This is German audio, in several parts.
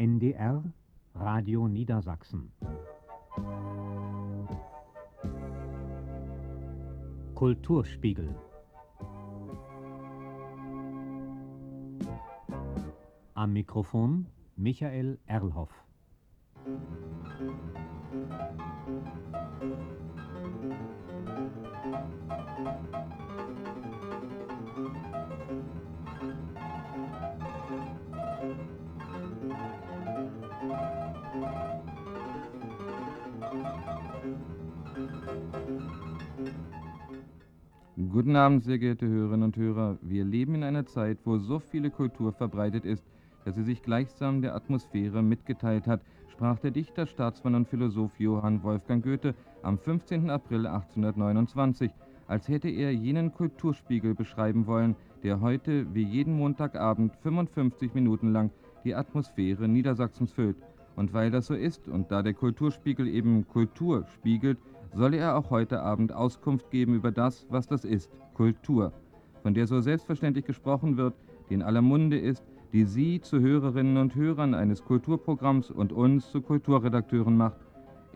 NDR Radio Niedersachsen. Kulturspiegel. Am Mikrofon Michael Erlhoff Guten Abend, sehr geehrte Hörerinnen und Hörer. Wir leben in einer Zeit, wo so viele Kultur verbreitet ist, dass sie sich gleichsam der Atmosphäre mitgeteilt hat, sprach der Dichter, Staatsmann und Philosoph Johann Wolfgang Goethe am 15. April 1829, als hätte er jenen Kulturspiegel beschreiben wollen, der heute wie jeden Montagabend 55 Minuten lang die Atmosphäre Niedersachsens füllt. Und weil das so ist und da der Kulturspiegel eben Kultur spiegelt, solle er auch heute Abend Auskunft geben über das, was das ist, Kultur, von der so selbstverständlich gesprochen wird, die in aller Munde ist, die Sie zu Hörerinnen und Hörern eines Kulturprogramms und uns zu Kulturredakteuren macht.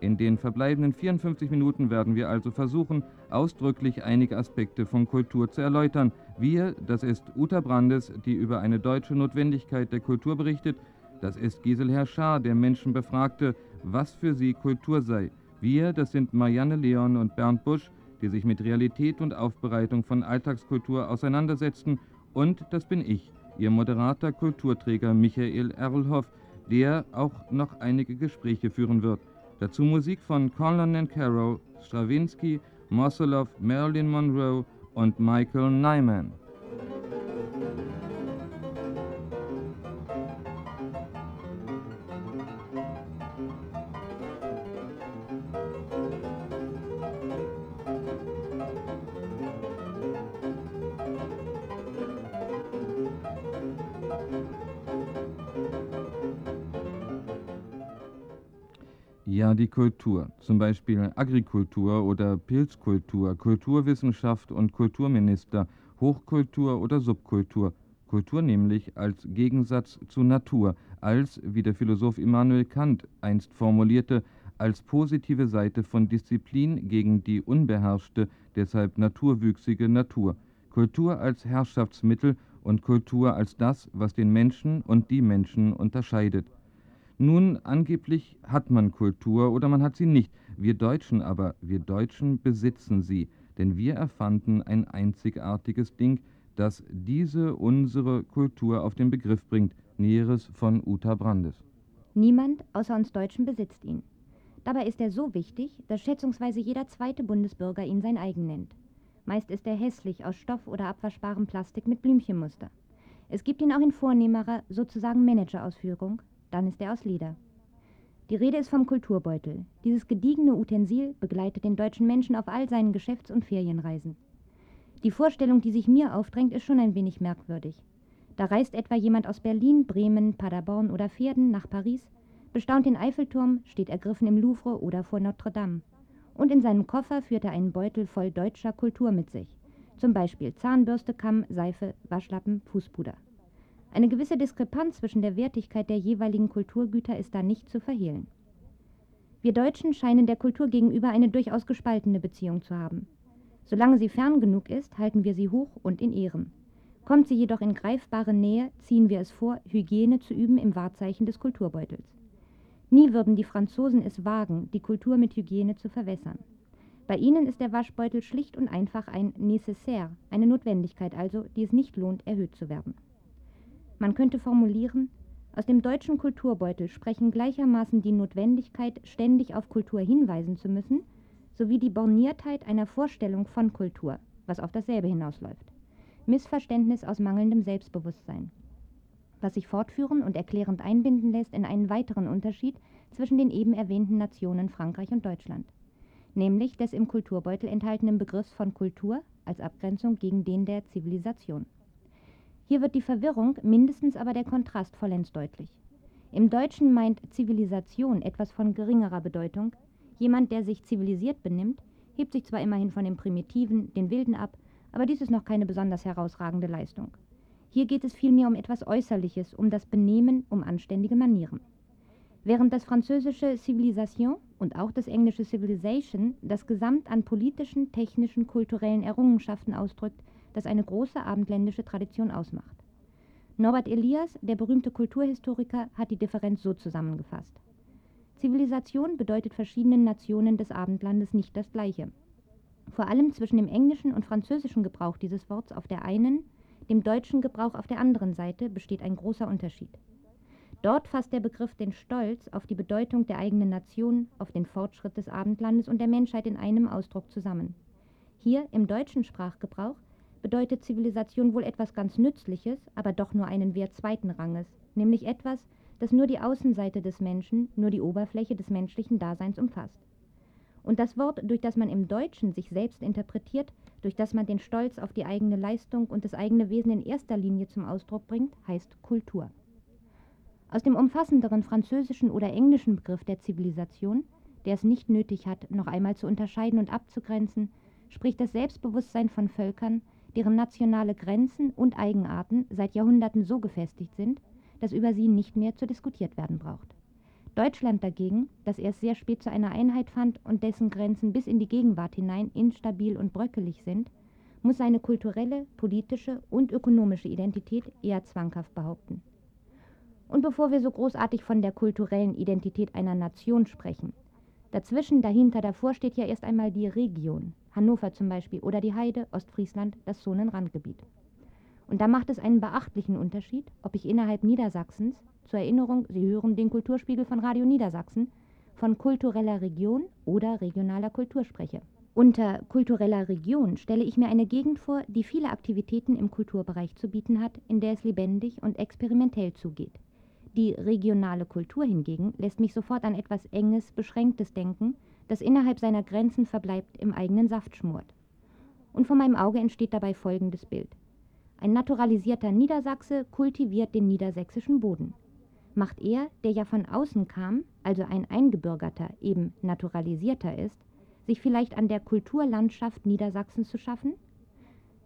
In den verbleibenden 54 Minuten werden wir also versuchen, ausdrücklich einige Aspekte von Kultur zu erläutern. Wir, das ist Uta Brandes, die über eine deutsche Notwendigkeit der Kultur berichtet, das ist Gisel Herr Schaar, der Menschen befragte, was für sie Kultur sei. Wir, das sind Marianne Leon und Bernd Busch, die sich mit Realität und Aufbereitung von Alltagskultur auseinandersetzten. Und das bin ich, Ihr Moderator, Kulturträger Michael Erlhoff, der auch noch einige Gespräche führen wird. Dazu Musik von Conlon and Caro, Stravinsky, Mosolov, Marilyn Monroe und Michael Nyman. Die Kultur, zum Beispiel Agrikultur oder Pilzkultur, Kulturwissenschaft und Kulturminister, Hochkultur oder Subkultur. Kultur nämlich als Gegensatz zu Natur, als, wie der Philosoph Immanuel Kant einst formulierte, als positive Seite von Disziplin gegen die unbeherrschte, deshalb naturwüchsige Natur. Kultur als Herrschaftsmittel und Kultur als das, was den Menschen und die Menschen unterscheidet. Nun, angeblich hat man Kultur oder man hat sie nicht. Wir Deutschen aber, wir Deutschen besitzen sie, denn wir erfanden ein einzigartiges Ding, das diese unsere Kultur auf den Begriff bringt. Näheres von Uta Brandes. Niemand außer uns Deutschen besitzt ihn. Dabei ist er so wichtig, dass schätzungsweise jeder zweite Bundesbürger ihn sein eigen nennt. Meist ist er hässlich aus Stoff oder abwaschbarem Plastik mit Blümchenmuster. Es gibt ihn auch in vornehmerer, sozusagen Managerausführung, dann ist er aus Leder. Die Rede ist vom Kulturbeutel. Dieses gediegene Utensil begleitet den deutschen Menschen auf all seinen Geschäfts- und Ferienreisen. Die Vorstellung, die sich mir aufdrängt, ist schon ein wenig merkwürdig. Da reist etwa jemand aus Berlin, Bremen, Paderborn oder Pferden nach Paris, bestaunt den Eiffelturm, steht ergriffen im Louvre oder vor Notre Dame. Und in seinem Koffer führt er einen Beutel voll deutscher Kultur mit sich. Zum Beispiel Zahnbürste, Kamm, Seife, Waschlappen, Fußpuder. Eine gewisse Diskrepanz zwischen der Wertigkeit der jeweiligen Kulturgüter ist da nicht zu verhehlen. Wir Deutschen scheinen der Kultur gegenüber eine durchaus gespaltene Beziehung zu haben. Solange sie fern genug ist, halten wir sie hoch und in Ehren. Kommt sie jedoch in greifbare Nähe, ziehen wir es vor, Hygiene zu üben im Wahrzeichen des Kulturbeutels. Nie würden die Franzosen es wagen, die Kultur mit Hygiene zu verwässern. Bei ihnen ist der Waschbeutel schlicht und einfach ein Nécessaire, eine Notwendigkeit also, die es nicht lohnt, erhöht zu werden. Man könnte formulieren, aus dem deutschen Kulturbeutel sprechen gleichermaßen die Notwendigkeit, ständig auf Kultur hinweisen zu müssen, sowie die Borniertheit einer Vorstellung von Kultur, was auf dasselbe hinausläuft. Missverständnis aus mangelndem Selbstbewusstsein. Was sich fortführen und erklärend einbinden lässt in einen weiteren Unterschied zwischen den eben erwähnten Nationen Frankreich und Deutschland, nämlich des im Kulturbeutel enthaltenen Begriffs von Kultur als Abgrenzung gegen den der Zivilisation. Hier wird die Verwirrung, mindestens aber der Kontrast vollends deutlich. Im Deutschen meint Zivilisation etwas von geringerer Bedeutung. Jemand, der sich zivilisiert benimmt, hebt sich zwar immerhin von dem Primitiven, den Wilden ab, aber dies ist noch keine besonders herausragende Leistung. Hier geht es vielmehr um etwas Äußerliches, um das Benehmen, um anständige Manieren. Während das französische Civilisation und auch das englische Civilization das Gesamt an politischen, technischen, kulturellen Errungenschaften ausdrückt, das eine große abendländische Tradition ausmacht. Norbert Elias, der berühmte Kulturhistoriker, hat die Differenz so zusammengefasst. Zivilisation bedeutet verschiedenen Nationen des Abendlandes nicht das Gleiche. Vor allem zwischen dem englischen und französischen Gebrauch dieses Worts auf der einen, dem deutschen Gebrauch auf der anderen Seite besteht ein großer Unterschied. Dort fasst der Begriff den Stolz auf die Bedeutung der eigenen Nation, auf den Fortschritt des Abendlandes und der Menschheit in einem Ausdruck zusammen. Hier im deutschen Sprachgebrauch bedeutet Zivilisation wohl etwas ganz Nützliches, aber doch nur einen Wert zweiten Ranges, nämlich etwas, das nur die Außenseite des Menschen, nur die Oberfläche des menschlichen Daseins umfasst. Und das Wort, durch das man im Deutschen sich selbst interpretiert, durch das man den Stolz auf die eigene Leistung und das eigene Wesen in erster Linie zum Ausdruck bringt, heißt Kultur. Aus dem umfassenderen französischen oder englischen Begriff der Zivilisation, der es nicht nötig hat, noch einmal zu unterscheiden und abzugrenzen, spricht das Selbstbewusstsein von Völkern, deren nationale Grenzen und Eigenarten seit Jahrhunderten so gefestigt sind, dass über sie nicht mehr zu diskutiert werden braucht. Deutschland dagegen, das erst sehr spät zu einer Einheit fand und dessen Grenzen bis in die Gegenwart hinein instabil und bröckelig sind, muss seine kulturelle, politische und ökonomische Identität eher zwanghaft behaupten. Und bevor wir so großartig von der kulturellen Identität einer Nation sprechen, dazwischen, dahinter, davor steht ja erst einmal die Region, Hannover zum Beispiel, oder die Heide, Ostfriesland, das Zonenrandgebiet. Und da macht es einen beachtlichen Unterschied, ob ich innerhalb Niedersachsens, zur Erinnerung, Sie hören den Kulturspiegel von Radio Niedersachsen, von kultureller Region oder regionaler Kultur spreche. Unter kultureller Region stelle ich mir eine Gegend vor, die viele Aktivitäten im Kulturbereich zu bieten hat, in der es lebendig und experimentell zugeht. Die regionale Kultur hingegen lässt mich sofort an etwas Enges, Beschränktes denken, das innerhalb seiner Grenzen verbleibt, im eigenen Saft schmort. Und vor meinem Auge entsteht dabei folgendes Bild. Ein naturalisierter Niedersachse kultiviert den niedersächsischen Boden. Macht er, der ja von außen kam, also ein Eingebürgerter, eben naturalisierter ist, sich vielleicht an der Kulturlandschaft Niedersachsens zu schaffen?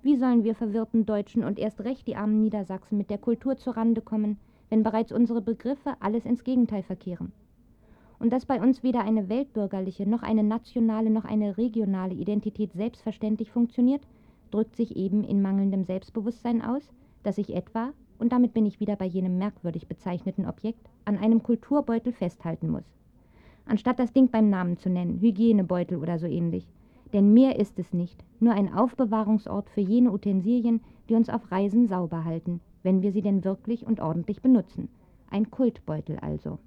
Wie sollen wir verwirrten Deutschen und erst recht die armen Niedersachsen mit der Kultur zurande kommen, wenn bereits unsere Begriffe alles ins Gegenteil verkehren. Und dass bei uns weder eine weltbürgerliche noch eine nationale noch eine regionale Identität selbstverständlich funktioniert, drückt sich eben in mangelndem Selbstbewusstsein aus, dass ich etwa, und damit bin ich wieder bei jenem merkwürdig bezeichneten Objekt, an einem Kulturbeutel festhalten muss. Anstatt das Ding beim Namen zu nennen, Hygienebeutel oder so ähnlich. Denn mehr ist es nicht, nur ein Aufbewahrungsort für jene Utensilien, die uns auf Reisen sauber halten, wenn wir sie denn wirklich und ordentlich benutzen. Ein Kultbeutel also.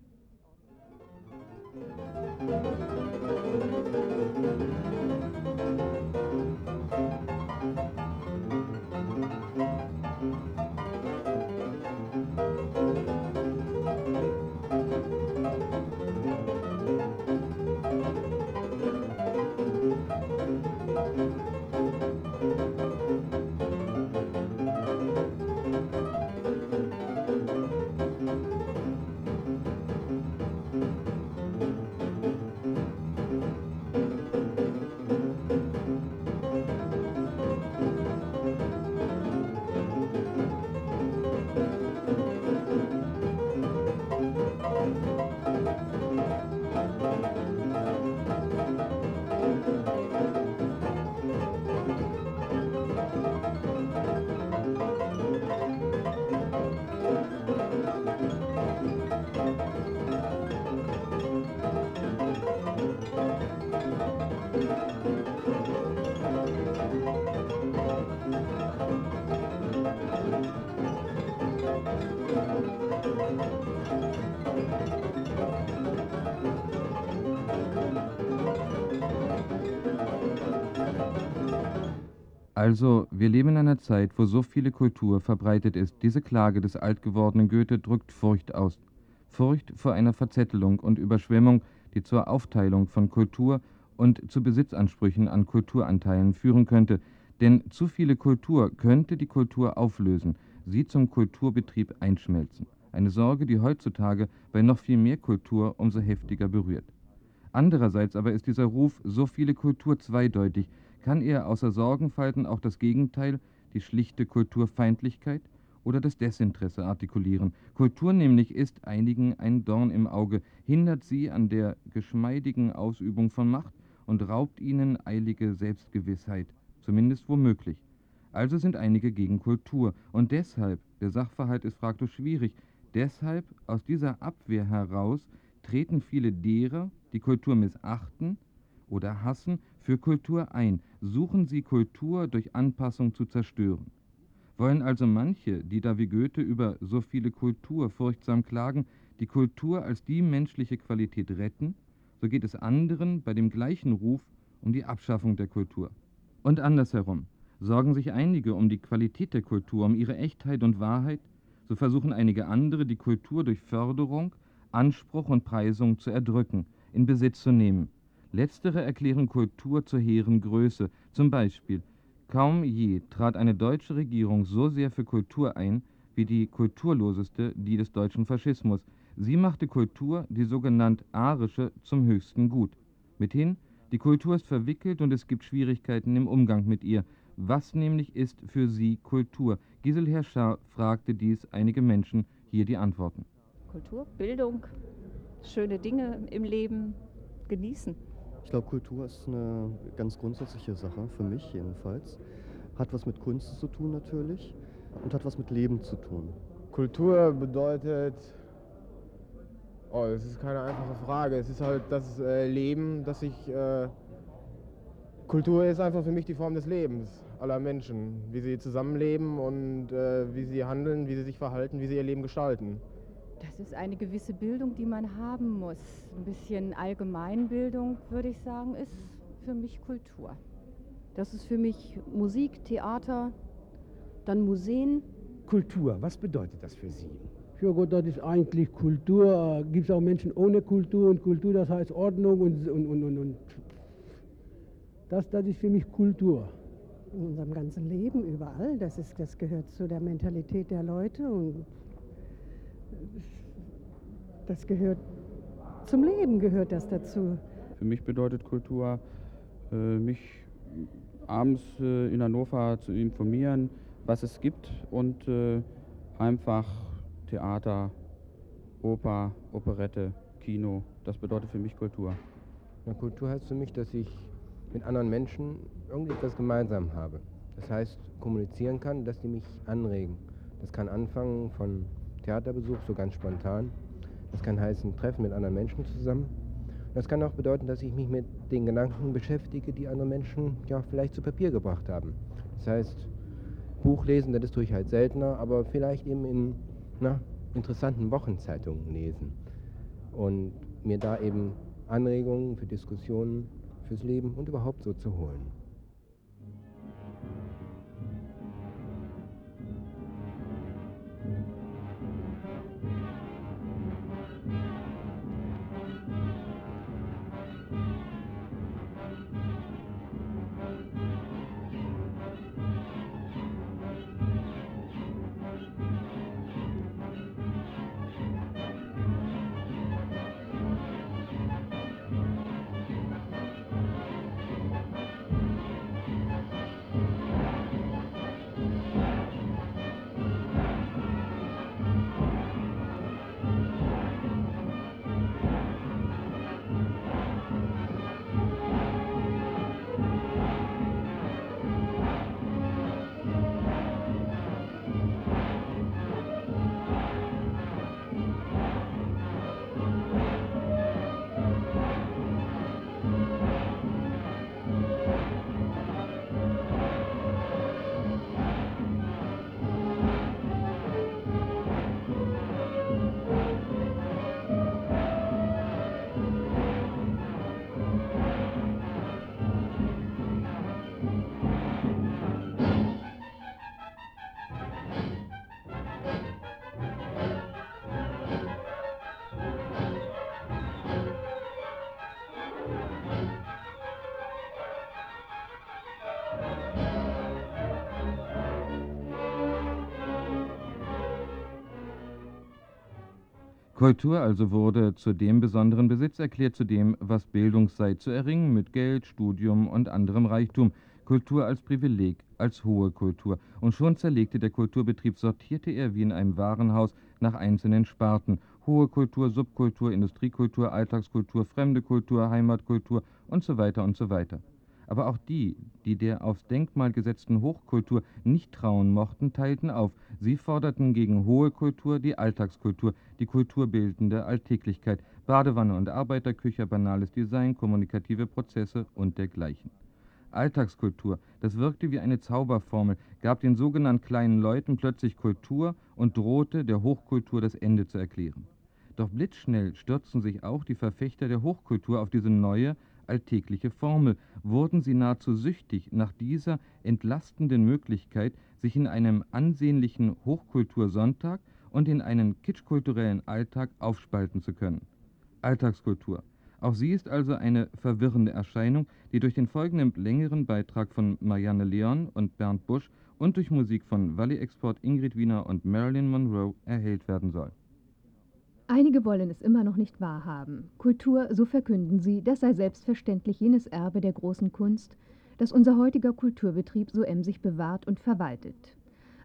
Also, wir leben in einer Zeit, wo so viele Kultur verbreitet ist. Diese Klage des altgewordenen Goethe drückt Furcht aus. Furcht vor einer Verzettelung und Überschwemmung, die zur Aufteilung von Kultur und zu Besitzansprüchen an Kulturanteilen führen könnte. Denn zu viele Kultur könnte die Kultur auflösen, sie zum Kulturbetrieb einschmelzen. Eine Sorge, die heutzutage bei noch viel mehr Kultur umso heftiger berührt. Andererseits aber ist dieser Ruf, so viele Kultur zweideutig, kann er außer Sorgenfalten auch das Gegenteil, die schlichte Kulturfeindlichkeit oder das Desinteresse artikulieren. Kultur nämlich ist einigen ein Dorn im Auge, hindert sie an der geschmeidigen Ausübung von Macht und raubt ihnen eilige Selbstgewissheit, zumindest womöglich. Also sind einige gegen Kultur und deshalb, der Sachverhalt ist fraglos schwierig, deshalb aus dieser Abwehr heraus treten viele derer, die Kultur missachten oder hassen, für Kultur ein, suchen sie Kultur durch Anpassung zu zerstören. Wollen also manche, die da wie Goethe über so viele Kultur furchtsam klagen, die Kultur als die menschliche Qualität retten, so geht es anderen bei dem gleichen Ruf um die Abschaffung der Kultur. Und andersherum, sorgen sich einige um die Qualität der Kultur, um ihre Echtheit und Wahrheit, so versuchen einige andere die Kultur durch Förderung, Anspruch und Preisung zu erdrücken, in Besitz zu nehmen. Letztere erklären Kultur zur hehren Größe, zum Beispiel Kaum je trat eine deutsche Regierung so sehr für Kultur ein wie die kulturloseste, die des deutschen Faschismus. Sie machte Kultur, die sogenannt arische, zum höchsten Gut. Mithin, die Kultur ist verwickelt und es gibt Schwierigkeiten im Umgang mit ihr. Was nämlich ist für sie Kultur? Gisel Herschar fragte dies einige Menschen, hier die Antworten. Kultur, Bildung, schöne Dinge im Leben genießen. Ich glaube, Kultur ist eine ganz grundsätzliche Sache, für mich jedenfalls. Hat was mit Kunst zu tun natürlich und hat was mit Leben zu tun. Kultur bedeutet, oh, das ist keine einfache Frage. Es ist halt das äh, Leben, das ich. Äh, Kultur ist einfach für mich die Form des Lebens aller Menschen, wie sie zusammenleben und äh, wie sie handeln, wie sie sich verhalten, wie sie ihr Leben gestalten. Das ist eine gewisse Bildung, die man haben muss. Ein bisschen Allgemeinbildung, würde ich sagen, ist für mich Kultur. Das ist für mich Musik, Theater, dann Museen. Kultur, was bedeutet das für Sie? Ja Gott, das ist eigentlich Kultur. Gibt es auch Menschen ohne Kultur und Kultur, das heißt Ordnung und, und, und, und, und. Das, das ist für mich Kultur. In unserem ganzen Leben, überall. Das, ist, das gehört zu der Mentalität der Leute und das gehört zum Leben, gehört das dazu. Für mich bedeutet Kultur, äh, mich abends äh, in Hannover zu informieren, was es gibt und äh, einfach Theater, Oper, Operette, Kino, das bedeutet für mich Kultur. Ja, Kultur heißt für mich, dass ich mit anderen Menschen irgendetwas gemeinsam habe. Das heißt, kommunizieren kann, dass die mich anregen. Das kann anfangen von Theaterbesuch, so ganz spontan. Das kann heißen, Treffen mit anderen Menschen zusammen. Das kann auch bedeuten, dass ich mich mit den Gedanken beschäftige, die andere Menschen ja vielleicht zu Papier gebracht haben. Das heißt, Buch lesen, das tue ich halt seltener, aber vielleicht eben in na, interessanten Wochenzeitungen lesen. Und mir da eben Anregungen für Diskussionen, fürs Leben und überhaupt so zu holen. Kultur also wurde zu dem besonderen Besitz erklärt, zu dem, was Bildung sei, zu erringen mit Geld, Studium und anderem Reichtum. Kultur als Privileg, als hohe Kultur. Und schon zerlegte der Kulturbetrieb, sortierte er wie in einem Warenhaus nach einzelnen Sparten. Hohe Kultur, Subkultur, Industriekultur, Alltagskultur, fremde Kultur, Heimatkultur und so weiter und so weiter. Aber auch die, die der aufs Denkmal gesetzten Hochkultur nicht trauen mochten, teilten auf. Sie forderten gegen hohe Kultur die Alltagskultur, die kulturbildende Alltäglichkeit, Badewanne und Arbeiterküche, banales Design, kommunikative Prozesse und dergleichen. Alltagskultur, das wirkte wie eine Zauberformel, gab den sogenannten kleinen Leuten plötzlich Kultur und drohte der Hochkultur das Ende zu erklären. Doch blitzschnell stürzten sich auch die Verfechter der Hochkultur auf diese neue, alltägliche Formel, wurden sie nahezu süchtig nach dieser entlastenden Möglichkeit, sich in einem ansehnlichen Hochkultursonntag und in einen kitschkulturellen Alltag aufspalten zu können. Alltagskultur. Auch sie ist also eine verwirrende Erscheinung, die durch den folgenden längeren Beitrag von Marianne Leon und Bernd Busch und durch Musik von Valley Export Ingrid Wiener und Marilyn Monroe erhellt werden soll. Einige wollen es immer noch nicht wahrhaben. Kultur, so verkünden sie, das sei selbstverständlich jenes Erbe der großen Kunst, das unser heutiger Kulturbetrieb so emsig bewahrt und verwaltet.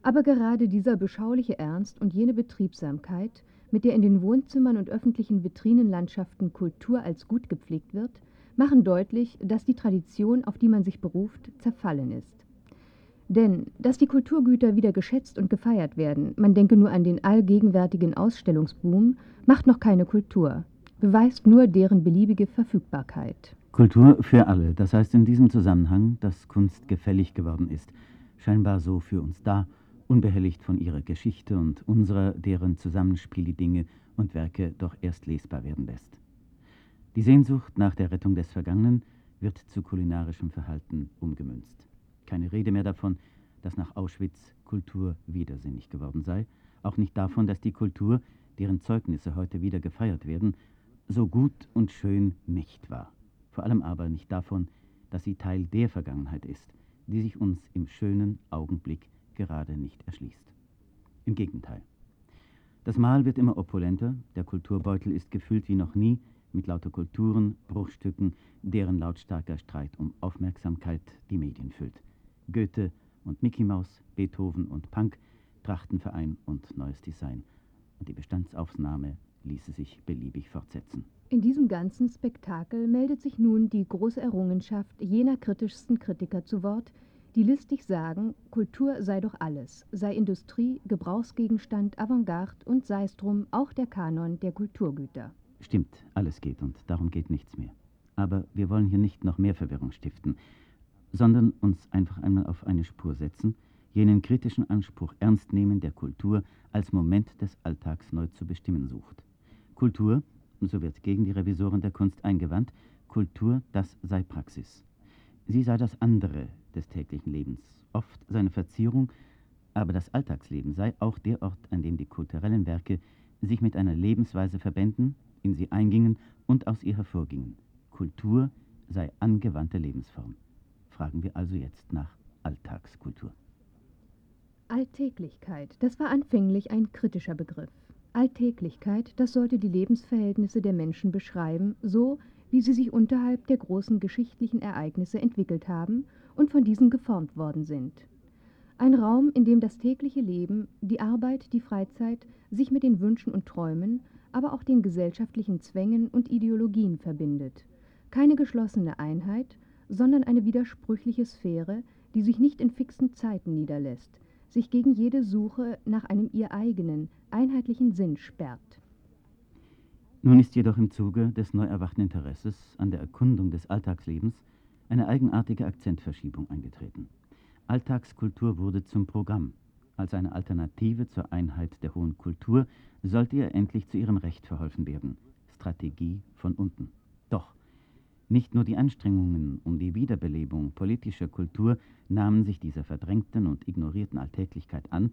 Aber gerade dieser beschauliche Ernst und jene Betriebsamkeit, mit der in den Wohnzimmern und öffentlichen Vitrinenlandschaften Kultur als gut gepflegt wird, machen deutlich, dass die Tradition, auf die man sich beruft, zerfallen ist. Denn, dass die Kulturgüter wieder geschätzt und gefeiert werden, man denke nur an den allgegenwärtigen Ausstellungsboom, macht noch keine Kultur, beweist nur deren beliebige Verfügbarkeit. Kultur für alle, das heißt in diesem Zusammenhang, dass Kunst gefällig geworden ist, scheinbar so für uns da, unbehelligt von ihrer Geschichte und unserer, deren Zusammenspiel die Dinge und Werke doch erst lesbar werden lässt. Die Sehnsucht nach der Rettung des Vergangenen wird zu kulinarischem Verhalten umgemünzt. Keine Rede mehr davon, dass nach Auschwitz Kultur widersinnig geworden sei, auch nicht davon, dass die Kultur, deren Zeugnisse heute wieder gefeiert werden, so gut und schön nicht war. Vor allem aber nicht davon, dass sie Teil der Vergangenheit ist, die sich uns im schönen Augenblick gerade nicht erschließt. Im Gegenteil. Das Mahl wird immer opulenter, der Kulturbeutel ist gefüllt wie noch nie mit lauter Kulturen, Bruchstücken, deren lautstarker Streit um Aufmerksamkeit die Medien füllt. Goethe und Mickey Maus, Beethoven und Punk, Trachtenverein und neues Design. Und die Bestandsaufnahme ließe sich beliebig fortsetzen. In diesem ganzen Spektakel meldet sich nun die große Errungenschaft jener kritischsten Kritiker zu Wort, die listig sagen, Kultur sei doch alles, sei Industrie, Gebrauchsgegenstand, Avantgarde und sei es drum auch der Kanon der Kulturgüter. Stimmt, alles geht und darum geht nichts mehr. Aber wir wollen hier nicht noch mehr Verwirrung stiften sondern uns einfach einmal auf eine Spur setzen, jenen kritischen Anspruch ernst nehmen, der Kultur als Moment des Alltags neu zu bestimmen sucht. Kultur, so wird gegen die Revisoren der Kunst eingewandt, Kultur, das sei Praxis. Sie sei das andere des täglichen Lebens, oft seine Verzierung, aber das Alltagsleben sei auch der Ort, an dem die kulturellen Werke sich mit einer Lebensweise verbänden, in sie eingingen und aus ihr hervorgingen. Kultur sei angewandte Lebensform fragen wir also jetzt nach Alltagskultur. Alltäglichkeit, das war anfänglich ein kritischer Begriff. Alltäglichkeit, das sollte die Lebensverhältnisse der Menschen beschreiben, so wie sie sich unterhalb der großen geschichtlichen Ereignisse entwickelt haben und von diesen geformt worden sind. Ein Raum, in dem das tägliche Leben, die Arbeit, die Freizeit sich mit den Wünschen und Träumen, aber auch den gesellschaftlichen Zwängen und Ideologien verbindet. Keine geschlossene Einheit, sondern eine widersprüchliche Sphäre, die sich nicht in fixen Zeiten niederlässt, sich gegen jede Suche nach einem ihr eigenen, einheitlichen Sinn sperrt. Nun ist jedoch im Zuge des neu erwachten Interesses an der Erkundung des Alltagslebens eine eigenartige Akzentverschiebung eingetreten. Alltagskultur wurde zum Programm. Als eine Alternative zur Einheit der hohen Kultur sollte ihr endlich zu ihrem Recht verholfen werden. Strategie von unten. Doch nicht nur die Anstrengungen um die Wiederbelebung politischer Kultur nahmen sich dieser verdrängten und ignorierten Alltäglichkeit an,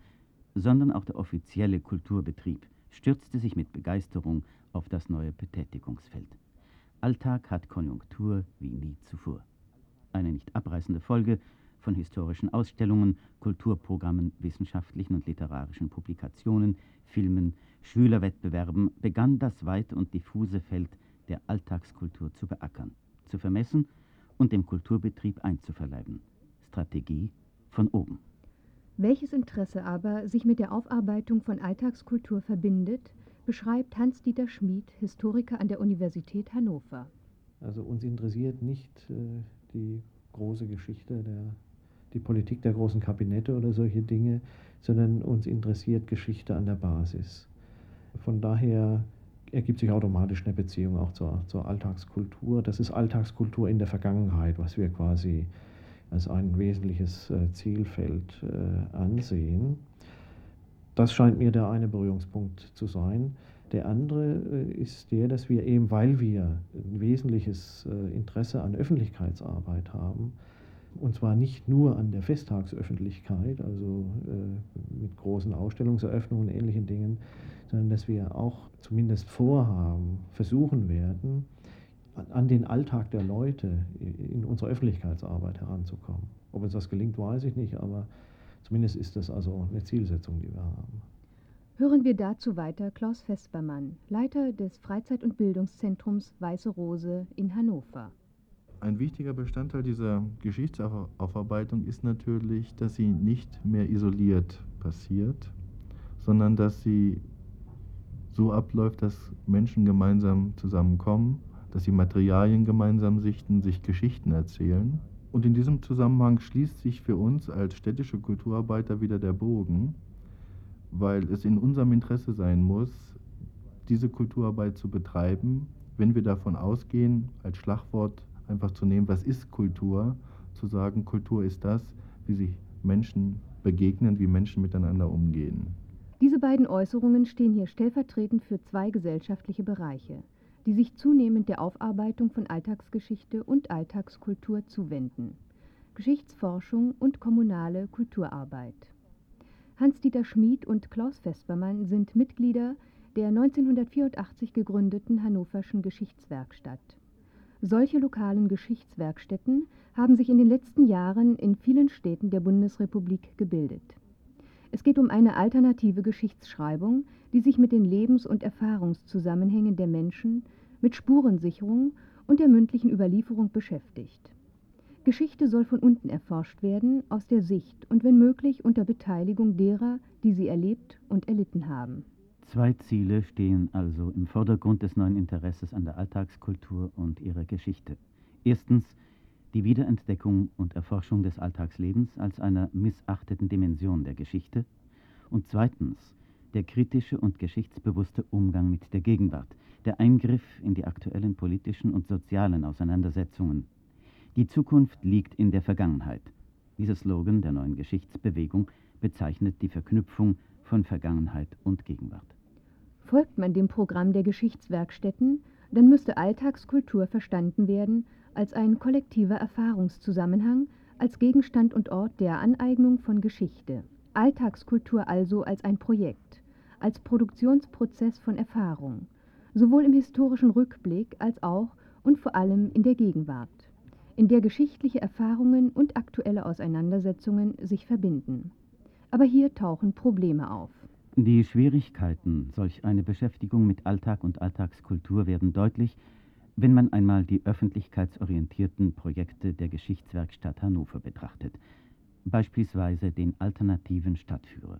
sondern auch der offizielle Kulturbetrieb stürzte sich mit Begeisterung auf das neue Betätigungsfeld. Alltag hat Konjunktur wie nie zuvor. Eine nicht abreißende Folge von historischen Ausstellungen, Kulturprogrammen, wissenschaftlichen und literarischen Publikationen, Filmen, Schülerwettbewerben begann das weit und diffuse Feld der Alltagskultur zu beackern, zu vermessen und dem Kulturbetrieb einzuverleiben. Strategie von oben. Welches Interesse aber sich mit der Aufarbeitung von Alltagskultur verbindet, beschreibt Hans-Dieter Schmid, Historiker an der Universität Hannover. Also uns interessiert nicht äh, die große Geschichte, der, die Politik der großen Kabinette oder solche Dinge, sondern uns interessiert Geschichte an der Basis. Von daher ergibt sich automatisch eine Beziehung auch zur, zur Alltagskultur. Das ist Alltagskultur in der Vergangenheit, was wir quasi als ein wesentliches äh, Zielfeld äh, ansehen. Das scheint mir der eine Berührungspunkt zu sein. Der andere äh, ist der, dass wir eben, weil wir ein wesentliches Interesse an Öffentlichkeitsarbeit haben, und zwar nicht nur an der Festtagsöffentlichkeit, also mit großen Ausstellungseröffnungen und ähnlichen Dingen, sondern dass wir auch zumindest vorhaben, versuchen werden, an den Alltag der Leute in unserer Öffentlichkeitsarbeit heranzukommen. Ob uns das gelingt, weiß ich nicht, aber zumindest ist das also eine Zielsetzung, die wir haben. Hören wir dazu weiter Klaus Vespermann, Leiter des Freizeit- und Bildungszentrums Weiße Rose in Hannover. Ein wichtiger Bestandteil dieser Geschichtsaufarbeitung ist natürlich, dass sie nicht mehr isoliert passiert, sondern dass sie so abläuft, dass Menschen gemeinsam zusammenkommen dass sie Materialien gemeinsam sichten, sich Geschichten erzählen. Und in diesem Zusammenhang schließt sich für uns als städtische Kulturarbeiter wieder der Bogen, weil es in unserem Interesse sein muss, diese Kulturarbeit zu betreiben, wenn wir davon ausgehen, als Schlagwort einfach zu nehmen, was ist Kultur, zu sagen, Kultur ist das, wie sich Menschen begegnen, wie Menschen miteinander umgehen. Diese beiden Äußerungen stehen hier stellvertretend für zwei gesellschaftliche Bereiche die sich zunehmend der Aufarbeitung von Alltagsgeschichte und Alltagskultur zuwenden. Geschichtsforschung und kommunale Kulturarbeit. Hans-Dieter Schmid und Klaus Vespermann sind Mitglieder der 1984 gegründeten Hannoverschen Geschichtswerkstatt. Solche lokalen Geschichtswerkstätten haben sich in den letzten Jahren in vielen Städten der Bundesrepublik gebildet. Es geht um eine alternative Geschichtsschreibung, die sich mit den Lebens- und Erfahrungszusammenhängen der Menschen, mit Spurensicherung und der mündlichen Überlieferung beschäftigt. Geschichte soll von unten erforscht werden, aus der Sicht und wenn möglich unter Beteiligung derer, die sie erlebt und erlitten haben. Zwei Ziele stehen also im Vordergrund des neuen Interesses an der Alltagskultur und ihrer Geschichte. Erstens die Wiederentdeckung und Erforschung des Alltagslebens als einer missachteten Dimension der Geschichte und zweitens der kritische und geschichtsbewusste Umgang mit der Gegenwart, der Eingriff in die aktuellen politischen und sozialen Auseinandersetzungen. Die Zukunft liegt in der Vergangenheit. Dieser Slogan der neuen Geschichtsbewegung bezeichnet die Verknüpfung von Vergangenheit und Gegenwart. Folgt man dem Programm der Geschichtswerkstätten, dann müsste Alltagskultur verstanden werden als ein kollektiver Erfahrungszusammenhang, als Gegenstand und Ort der Aneignung von Geschichte. Alltagskultur also als ein Projekt, als Produktionsprozess von Erfahrung, sowohl im historischen Rückblick als auch und vor allem in der Gegenwart, in der geschichtliche Erfahrungen und aktuelle Auseinandersetzungen sich verbinden. Aber hier tauchen Probleme auf. Die Schwierigkeiten, solch eine Beschäftigung mit Alltag und Alltagskultur werden deutlich, wenn man einmal die öffentlichkeitsorientierten Projekte der Geschichtswerkstatt Hannover betrachtet, beispielsweise den alternativen Stadtführer.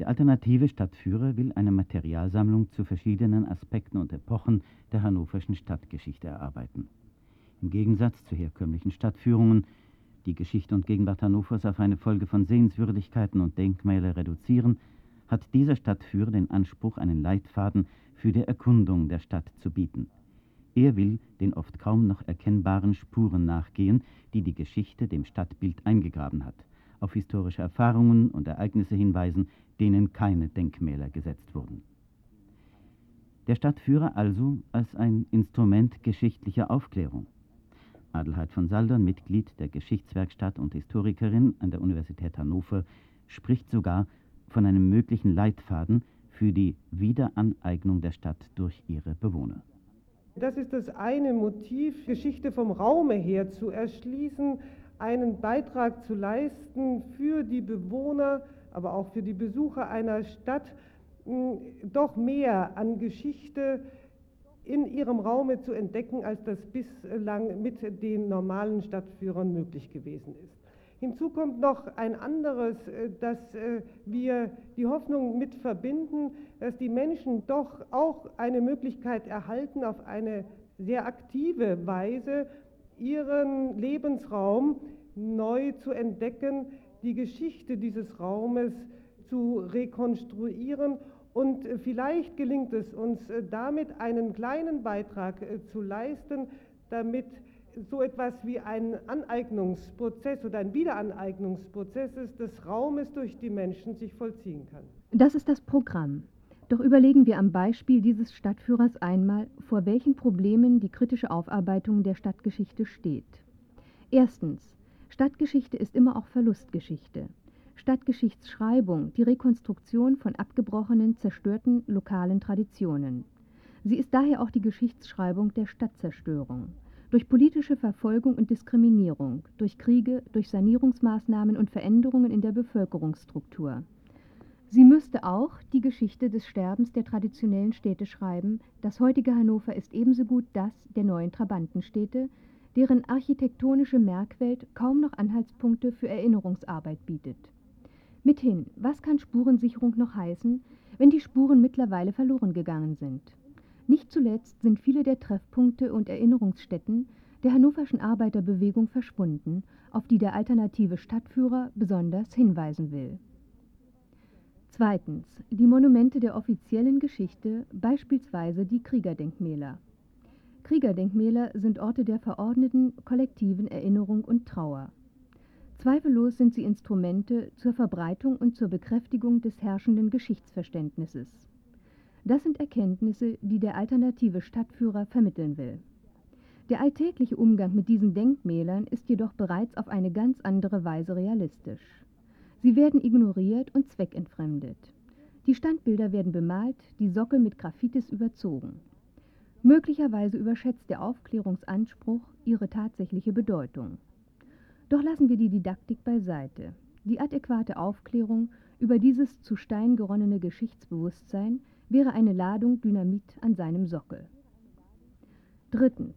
Der alternative Stadtführer will eine Materialsammlung zu verschiedenen Aspekten und Epochen der hannoverschen Stadtgeschichte erarbeiten. Im Gegensatz zu herkömmlichen Stadtführungen, die Geschichte und Gegenwart Hannovers auf eine Folge von Sehenswürdigkeiten und Denkmäler reduzieren, hat dieser Stadtführer den Anspruch, einen Leitfaden für die Erkundung der Stadt zu bieten. Er will den oft kaum noch erkennbaren Spuren nachgehen, die die Geschichte dem Stadtbild eingegraben hat, auf historische Erfahrungen und Ereignisse hinweisen, denen keine Denkmäler gesetzt wurden. Der Stadtführer also als ein Instrument geschichtlicher Aufklärung. Adelheid von Saldern, Mitglied der Geschichtswerkstatt und Historikerin an der Universität Hannover, spricht sogar von einem möglichen Leitfaden für die Wiederaneignung der Stadt durch ihre Bewohner. Das ist das eine Motiv, Geschichte vom Raume her zu erschließen, einen Beitrag zu leisten für die Bewohner, aber auch für die Besucher einer Stadt, doch mehr an Geschichte in ihrem Raume zu entdecken, als das bislang mit den normalen Stadtführern möglich gewesen ist. Hinzu kommt noch ein anderes, äh, dass äh, wir die Hoffnung mit verbinden, dass die Menschen doch auch eine Möglichkeit erhalten, auf eine sehr aktive Weise ihren Lebensraum neu zu entdecken, die Geschichte dieses Raumes zu rekonstruieren und äh, vielleicht gelingt es uns damit einen kleinen Beitrag zu leisten, damit so etwas wie ein Aneignungsprozess oder ein Wiederaneignungsprozess des Raumes durch die Menschen sich vollziehen kann. Das ist das Programm. Doch überlegen wir am Beispiel dieses Stadtführers einmal, vor welchen Problemen die kritische Aufarbeitung der Stadtgeschichte steht. Erstens. Stadtgeschichte ist immer auch Verlustgeschichte. Stadtgeschichtsschreibung, die Rekonstruktion von abgebrochenen, zerstörten lokalen Traditionen. Sie ist daher auch die Geschichtsschreibung der Stadtzerstörung durch politische Verfolgung und Diskriminierung, durch Kriege, durch Sanierungsmaßnahmen und Veränderungen in der Bevölkerungsstruktur. Sie müsste auch die Geschichte des Sterbens der traditionellen Städte schreiben. Das heutige Hannover ist ebenso gut das der neuen Trabantenstädte, deren architektonische Merkwelt kaum noch Anhaltspunkte für Erinnerungsarbeit bietet. Mithin, was kann Spurensicherung noch heißen, wenn die Spuren mittlerweile verloren gegangen sind? Nicht zuletzt sind viele der Treffpunkte und Erinnerungsstätten der hannoverschen Arbeiterbewegung verschwunden, auf die der alternative Stadtführer besonders hinweisen will. Zweitens. Die Monumente der offiziellen Geschichte, beispielsweise die Kriegerdenkmäler. Kriegerdenkmäler sind Orte der verordneten kollektiven Erinnerung und Trauer. Zweifellos sind sie Instrumente zur Verbreitung und zur Bekräftigung des herrschenden Geschichtsverständnisses. Das sind Erkenntnisse, die der alternative Stadtführer vermitteln will. Der alltägliche Umgang mit diesen Denkmälern ist jedoch bereits auf eine ganz andere Weise realistisch. Sie werden ignoriert und zweckentfremdet. Die Standbilder werden bemalt, die Sockel mit Graffitis überzogen. Möglicherweise überschätzt der Aufklärungsanspruch ihre tatsächliche Bedeutung. Doch lassen wir die Didaktik beiseite. Die adäquate Aufklärung über dieses zu Stein geronnene Geschichtsbewusstsein wäre eine Ladung Dynamit an seinem Sockel. Drittens.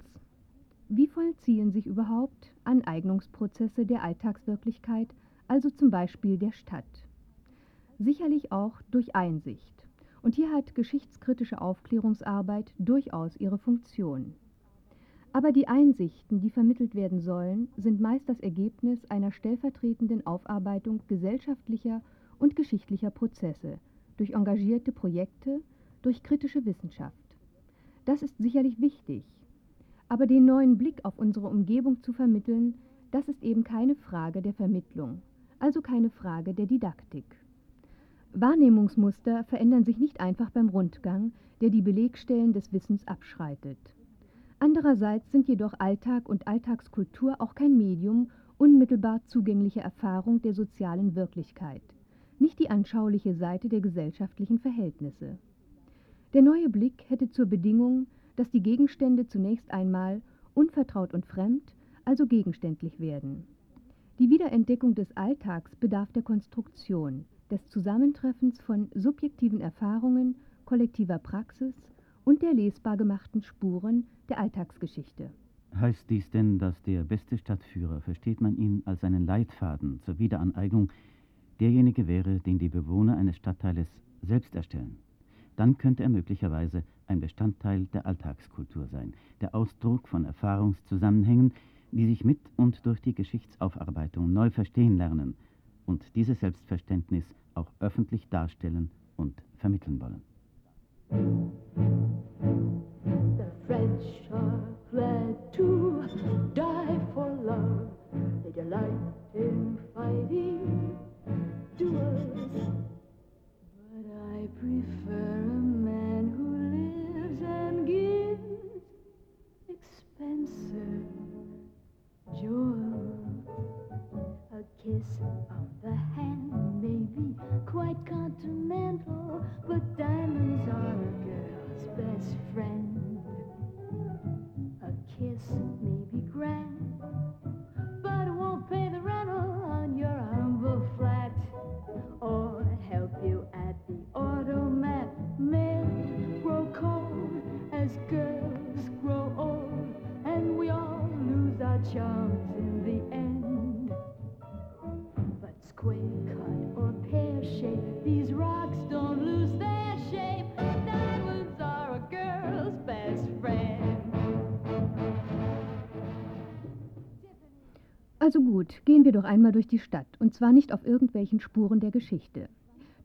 Wie vollziehen sich überhaupt Aneignungsprozesse der Alltagswirklichkeit, also zum Beispiel der Stadt? Sicherlich auch durch Einsicht. Und hier hat geschichtskritische Aufklärungsarbeit durchaus ihre Funktion. Aber die Einsichten, die vermittelt werden sollen, sind meist das Ergebnis einer stellvertretenden Aufarbeitung gesellschaftlicher und geschichtlicher Prozesse, durch engagierte Projekte, durch kritische Wissenschaft. Das ist sicherlich wichtig. Aber den neuen Blick auf unsere Umgebung zu vermitteln, das ist eben keine Frage der Vermittlung, also keine Frage der Didaktik. Wahrnehmungsmuster verändern sich nicht einfach beim Rundgang, der die Belegstellen des Wissens abschreitet. Andererseits sind jedoch Alltag und Alltagskultur auch kein Medium unmittelbar zugänglicher Erfahrung der sozialen Wirklichkeit nicht die anschauliche Seite der gesellschaftlichen Verhältnisse. Der neue Blick hätte zur Bedingung, dass die Gegenstände zunächst einmal unvertraut und fremd, also gegenständlich werden. Die Wiederentdeckung des Alltags bedarf der Konstruktion, des Zusammentreffens von subjektiven Erfahrungen, kollektiver Praxis und der lesbar gemachten Spuren der Alltagsgeschichte. Heißt dies denn, dass der beste Stadtführer, versteht man ihn als einen Leitfaden zur Wiederaneignung, derjenige wäre, den die Bewohner eines Stadtteiles selbst erstellen. Dann könnte er möglicherweise ein Bestandteil der Alltagskultur sein, der Ausdruck von Erfahrungszusammenhängen, die sich mit und durch die Geschichtsaufarbeitung neu verstehen lernen und dieses Selbstverständnis auch öffentlich darstellen und vermitteln wollen. The French are glad to die for love. They delight in fighting. duels. But I prefer a man who lives and gives expensive joy. A kiss on the hand be quite continental, but diamonds are a girl's best friend. A kiss may be grand, Also gut, gehen wir doch einmal durch die Stadt, und zwar nicht auf irgendwelchen Spuren der Geschichte.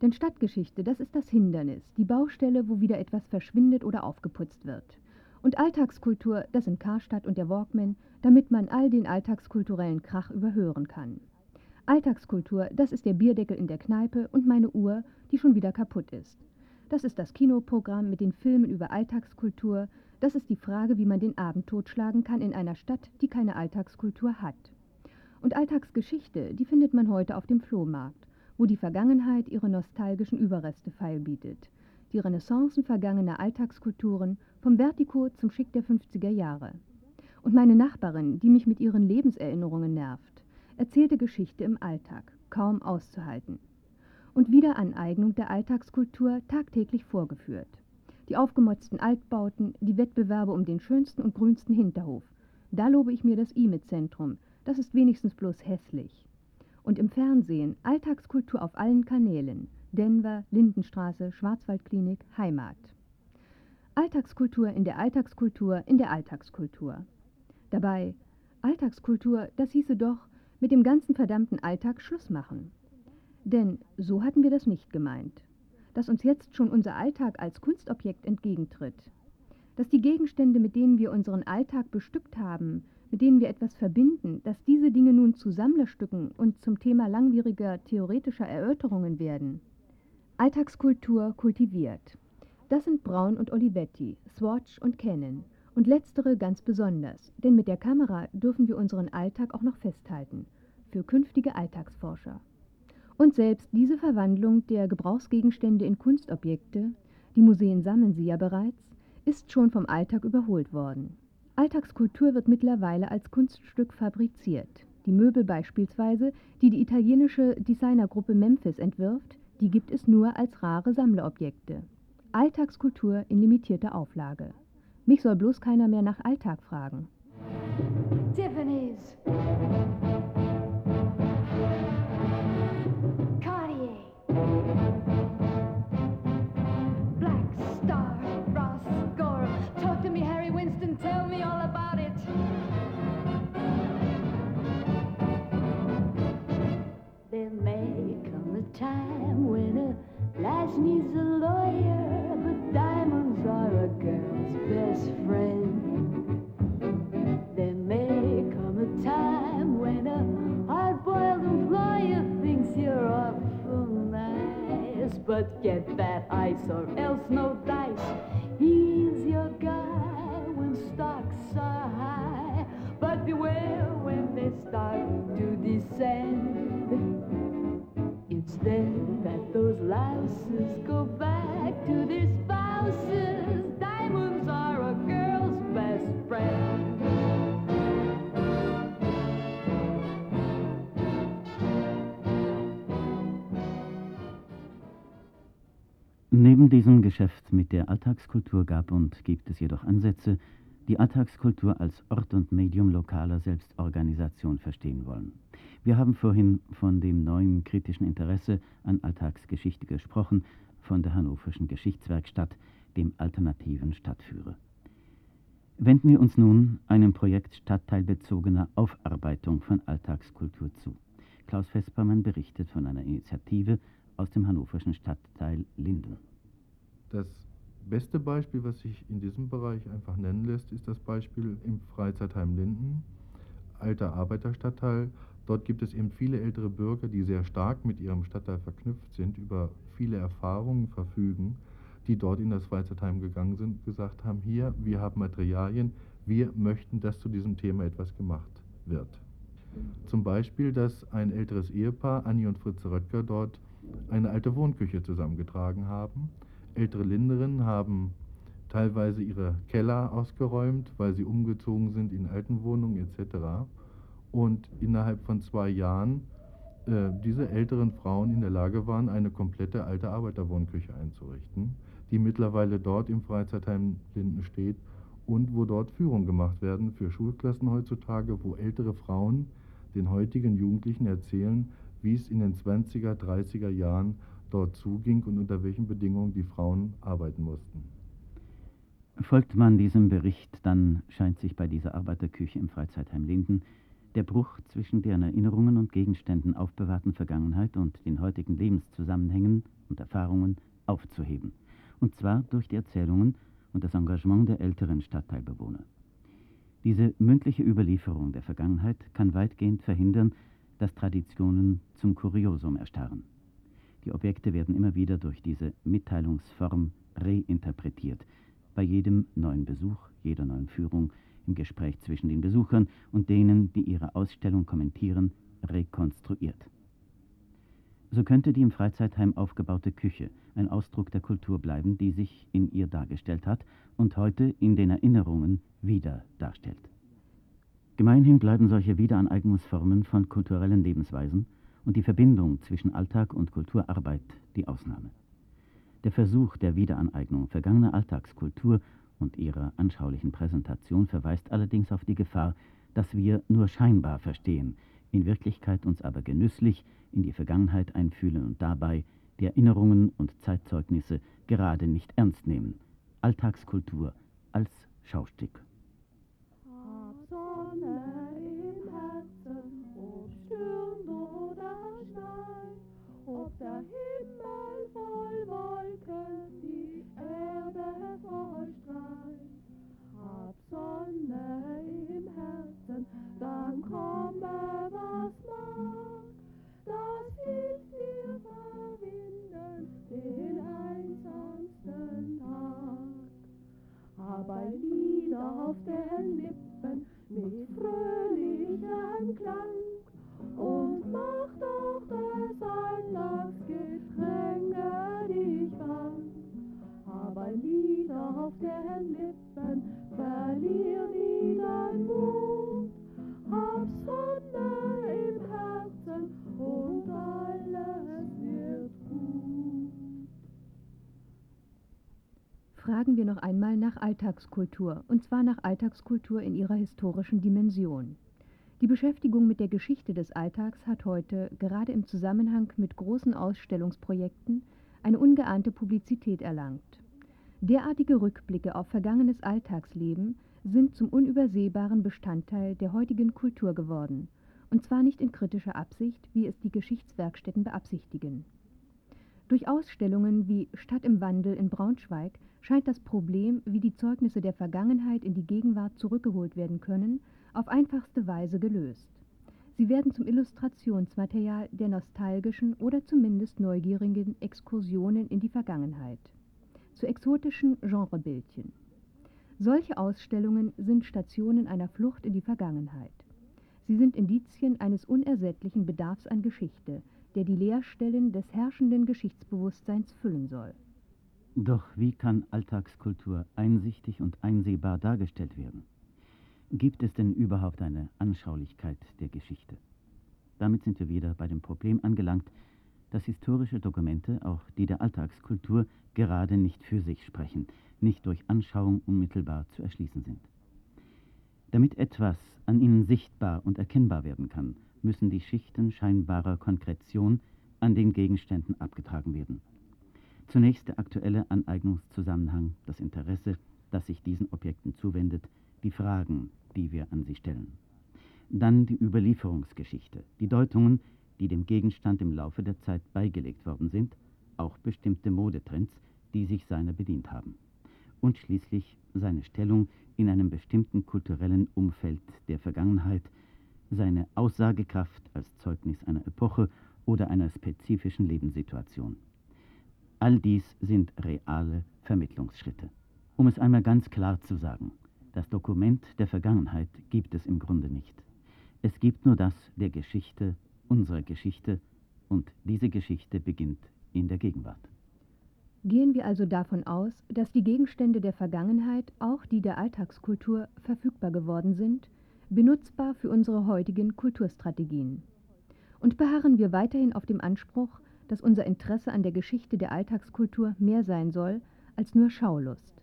Denn Stadtgeschichte, das ist das Hindernis, die Baustelle, wo wieder etwas verschwindet oder aufgeputzt wird. Und Alltagskultur, das sind Karstadt und der Walkman, damit man all den alltagskulturellen Krach überhören kann. Alltagskultur, das ist der Bierdeckel in der Kneipe und meine Uhr, die schon wieder kaputt ist. Das ist das Kinoprogramm mit den Filmen über Alltagskultur, das ist die Frage, wie man den Abend totschlagen kann in einer Stadt, die keine Alltagskultur hat. Und Alltagsgeschichte, die findet man heute auf dem Flohmarkt wo die Vergangenheit ihre nostalgischen Überreste feilbietet. Die Renaissancen vergangener Alltagskulturen vom Vertigo zum Schick der 50er Jahre. Und meine Nachbarin, die mich mit ihren Lebenserinnerungen nervt, erzählte Geschichte im Alltag, kaum auszuhalten. Und Wiederaneignung der Alltagskultur tagtäglich vorgeführt. Die aufgemotzten Altbauten, die Wettbewerbe um den schönsten und grünsten Hinterhof. Da lobe ich mir das IME-Zentrum. Das ist wenigstens bloß hässlich. Und im Fernsehen Alltagskultur auf allen Kanälen. Denver, Lindenstraße, Schwarzwaldklinik, Heimat. Alltagskultur in der Alltagskultur in der Alltagskultur. Dabei, Alltagskultur, das hieße doch, mit dem ganzen verdammten Alltag Schluss machen. Denn so hatten wir das nicht gemeint. Dass uns jetzt schon unser Alltag als Kunstobjekt entgegentritt. Dass die Gegenstände, mit denen wir unseren Alltag bestückt haben, mit denen wir etwas verbinden, dass diese Dinge nun zu Sammlerstücken und zum Thema langwieriger theoretischer Erörterungen werden. Alltagskultur kultiviert. Das sind Braun und Olivetti, Swatch und Canon. Und letztere ganz besonders, denn mit der Kamera dürfen wir unseren Alltag auch noch festhalten. Für künftige Alltagsforscher. Und selbst diese Verwandlung der Gebrauchsgegenstände in Kunstobjekte, die Museen sammeln sie ja bereits, ist schon vom Alltag überholt worden. Alltagskultur wird mittlerweile als Kunststück fabriziert. Die Möbel beispielsweise, die die italienische Designergruppe Memphis entwirft, die gibt es nur als rare Sammlerobjekte. Alltagskultur in limitierter Auflage. Mich soll bloß keiner mehr nach Alltag fragen. Needs a lawyer, but diamonds are a girl's best friend. There may come a time when a hard-boiled employer thinks you're awful nice, but get that ice or Geschäft mit der Alltagskultur gab und gibt es jedoch Ansätze, die Alltagskultur als Ort und Medium lokaler Selbstorganisation verstehen wollen. Wir haben vorhin von dem neuen kritischen Interesse an Alltagsgeschichte gesprochen, von der Hannoverschen Geschichtswerkstatt, dem alternativen Stadtführer. Wenden wir uns nun einem Projekt stadtteilbezogener Aufarbeitung von Alltagskultur zu. Klaus Vespermann berichtet von einer Initiative aus dem hannoverschen Stadtteil Linden. Das beste Beispiel, was sich in diesem Bereich einfach nennen lässt, ist das Beispiel im Freizeitheim Linden, alter Arbeiterstadtteil, Dort gibt es eben viele ältere Bürger, die sehr stark mit ihrem Stadtteil verknüpft sind, über viele Erfahrungen verfügen, die dort in das Freizeitheim gegangen sind, gesagt haben, hier, wir haben Materialien, wir möchten, dass zu diesem Thema etwas gemacht wird. Zum Beispiel, dass ein älteres Ehepaar, Anni und Fritze Röttger, dort eine alte Wohnküche zusammengetragen haben. Ältere Linderinnen haben teilweise ihre Keller ausgeräumt, weil sie umgezogen sind in alten Wohnungen etc und innerhalb von zwei Jahren äh, diese älteren Frauen in der Lage waren, eine komplette alte Arbeiterwohnküche einzurichten, die mittlerweile dort im Freizeitheim Linden steht und wo dort Führungen gemacht werden für Schulklassen heutzutage, wo ältere Frauen den heutigen Jugendlichen erzählen, wie es in den 20er, 30er Jahren dort zuging und unter welchen Bedingungen die Frauen arbeiten mussten. Folgt man diesem Bericht, dann scheint sich bei dieser Arbeiterküche im Freizeitheim Linden Der Bruch zwischen der in Erinnerungen und Gegenständen aufbewahrten Vergangenheit und den heutigen Lebenszusammenhängen und Erfahrungen aufzuheben. Und zwar durch die Erzählungen und das Engagement der älteren Stadtteilbewohner. Diese mündliche Überlieferung der Vergangenheit kann weitgehend verhindern, dass Traditionen zum Kuriosum erstarren. Die Objekte werden immer wieder durch diese Mitteilungsform reinterpretiert, bei jedem neuen Besuch, jeder neuen Führung, im Gespräch zwischen den Besuchern und denen, die ihre Ausstellung kommentieren, rekonstruiert. So könnte die im Freizeitheim aufgebaute Küche ein Ausdruck der Kultur bleiben, die sich in ihr dargestellt hat und heute in den Erinnerungen wieder darstellt. Gemeinhin bleiben solche Wiederaneignungsformen von kulturellen Lebensweisen und die Verbindung zwischen Alltag und Kulturarbeit die Ausnahme. Der Versuch der Wiederaneignung vergangener Alltagskultur und ihrer anschaulichen Präsentation verweist allerdings auf die Gefahr, dass wir nur scheinbar verstehen, in Wirklichkeit uns aber genüsslich in die Vergangenheit einfühlen und dabei die Erinnerungen und Zeitzeugnisse gerade nicht ernst nehmen. Alltagskultur als Schaustück. Ob Alltagskultur, und zwar nach Alltagskultur in ihrer historischen Dimension. Die Beschäftigung mit der Geschichte des Alltags hat heute, gerade im Zusammenhang mit großen Ausstellungsprojekten, eine ungeahnte Publizität erlangt. Derartige Rückblicke auf vergangenes Alltagsleben sind zum unübersehbaren Bestandteil der heutigen Kultur geworden, und zwar nicht in kritischer Absicht, wie es die Geschichtswerkstätten beabsichtigen. Durch Ausstellungen wie Stadt im Wandel in Braunschweig scheint das Problem, wie die Zeugnisse der Vergangenheit in die Gegenwart zurückgeholt werden können, auf einfachste Weise gelöst. Sie werden zum Illustrationsmaterial der nostalgischen oder zumindest neugierigen Exkursionen in die Vergangenheit, zu exotischen Genrebildchen. Solche Ausstellungen sind Stationen einer Flucht in die Vergangenheit. Sie sind Indizien eines unersättlichen Bedarfs an Geschichte, der die Leerstellen des herrschenden Geschichtsbewusstseins füllen soll. Doch wie kann Alltagskultur einsichtig und einsehbar dargestellt werden? Gibt es denn überhaupt eine Anschaulichkeit der Geschichte? Damit sind wir wieder bei dem Problem angelangt, dass historische Dokumente, auch die der Alltagskultur, gerade nicht für sich sprechen, nicht durch Anschauung unmittelbar zu erschließen sind. Damit etwas an ihnen sichtbar und erkennbar werden kann, müssen die Schichten scheinbarer Konkretion an den Gegenständen abgetragen werden. Zunächst der aktuelle Aneignungszusammenhang, das Interesse, das sich diesen Objekten zuwendet, die Fragen, die wir an sie stellen. Dann die Überlieferungsgeschichte, die Deutungen, die dem Gegenstand im Laufe der Zeit beigelegt worden sind, auch bestimmte Modetrends, die sich seiner bedient haben. Und schließlich seine Stellung in einem bestimmten kulturellen Umfeld der Vergangenheit, seine Aussagekraft als Zeugnis einer Epoche oder einer spezifischen Lebenssituation. All dies sind reale Vermittlungsschritte. Um es einmal ganz klar zu sagen, das Dokument der Vergangenheit gibt es im Grunde nicht. Es gibt nur das der Geschichte, unserer Geschichte, und diese Geschichte beginnt in der Gegenwart. Gehen wir also davon aus, dass die Gegenstände der Vergangenheit, auch die der Alltagskultur, verfügbar geworden sind, benutzbar für unsere heutigen Kulturstrategien. Und beharren wir weiterhin auf dem Anspruch, dass unser Interesse an der Geschichte der Alltagskultur mehr sein soll als nur Schaulust.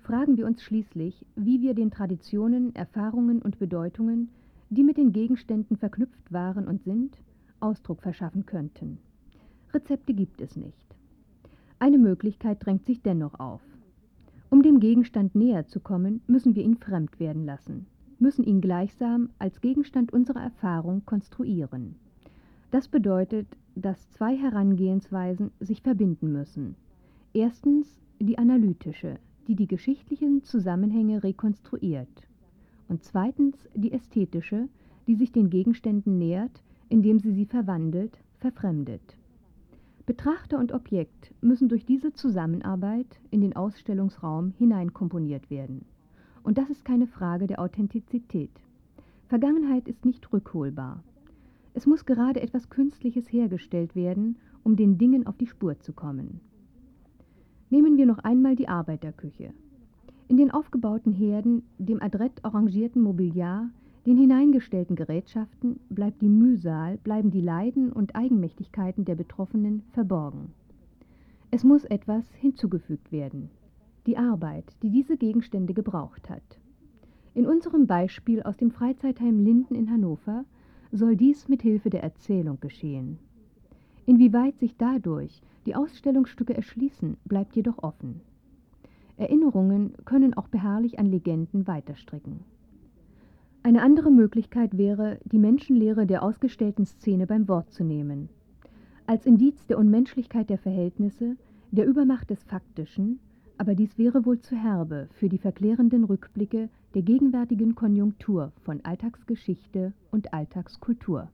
Fragen wir uns schließlich, wie wir den Traditionen, Erfahrungen und Bedeutungen, die mit den Gegenständen verknüpft waren und sind, Ausdruck verschaffen könnten. Rezepte gibt es nicht. Eine Möglichkeit drängt sich dennoch auf. Um dem Gegenstand näher zu kommen, müssen wir ihn fremd werden lassen. müssen ihn gleichsam als Gegenstand unserer Erfahrung konstruieren. Das bedeutet, dass zwei Herangehensweisen sich verbinden müssen. Erstens die analytische, die die geschichtlichen Zusammenhänge rekonstruiert. Und zweitens die ästhetische, die sich den Gegenständen nähert, indem sie sie verwandelt, verfremdet. Betrachter und Objekt müssen durch diese Zusammenarbeit in den Ausstellungsraum hineinkomponiert werden. Und das ist keine Frage der Authentizität. Vergangenheit ist nicht rückholbar. Es muss gerade etwas Künstliches hergestellt werden, um den Dingen auf die Spur zu kommen. Nehmen wir noch einmal die Arbeiterküche. In den aufgebauten Herden, dem adrett arrangierten Mobiliar, den hineingestellten Gerätschaften bleibt die Mühsal, bleiben die Leiden und Eigenmächtigkeiten der Betroffenen verborgen. Es muss etwas hinzugefügt werden. Die Arbeit, die diese Gegenstände gebraucht hat. In unserem Beispiel aus dem Freizeitheim Linden in Hannover soll dies mit Hilfe der Erzählung geschehen. Inwieweit sich dadurch die Ausstellungsstücke erschließen, bleibt jedoch offen. Erinnerungen können auch beharrlich an Legenden weiterstricken. Eine andere Möglichkeit wäre, die Menschenlehre der ausgestellten Szene beim Wort zu nehmen. Als Indiz der Unmenschlichkeit der Verhältnisse, der Übermacht des Faktischen, aber dies wäre wohl zu herbe für die verklärenden Rückblicke der gegenwärtigen Konjunktur von Alltagsgeschichte und Alltagskultur.